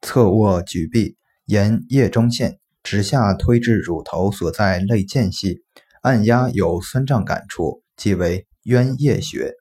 侧卧举臂，沿腋中线直下推至乳头所在肋间隙，按压有酸胀感处，即为渊腋穴。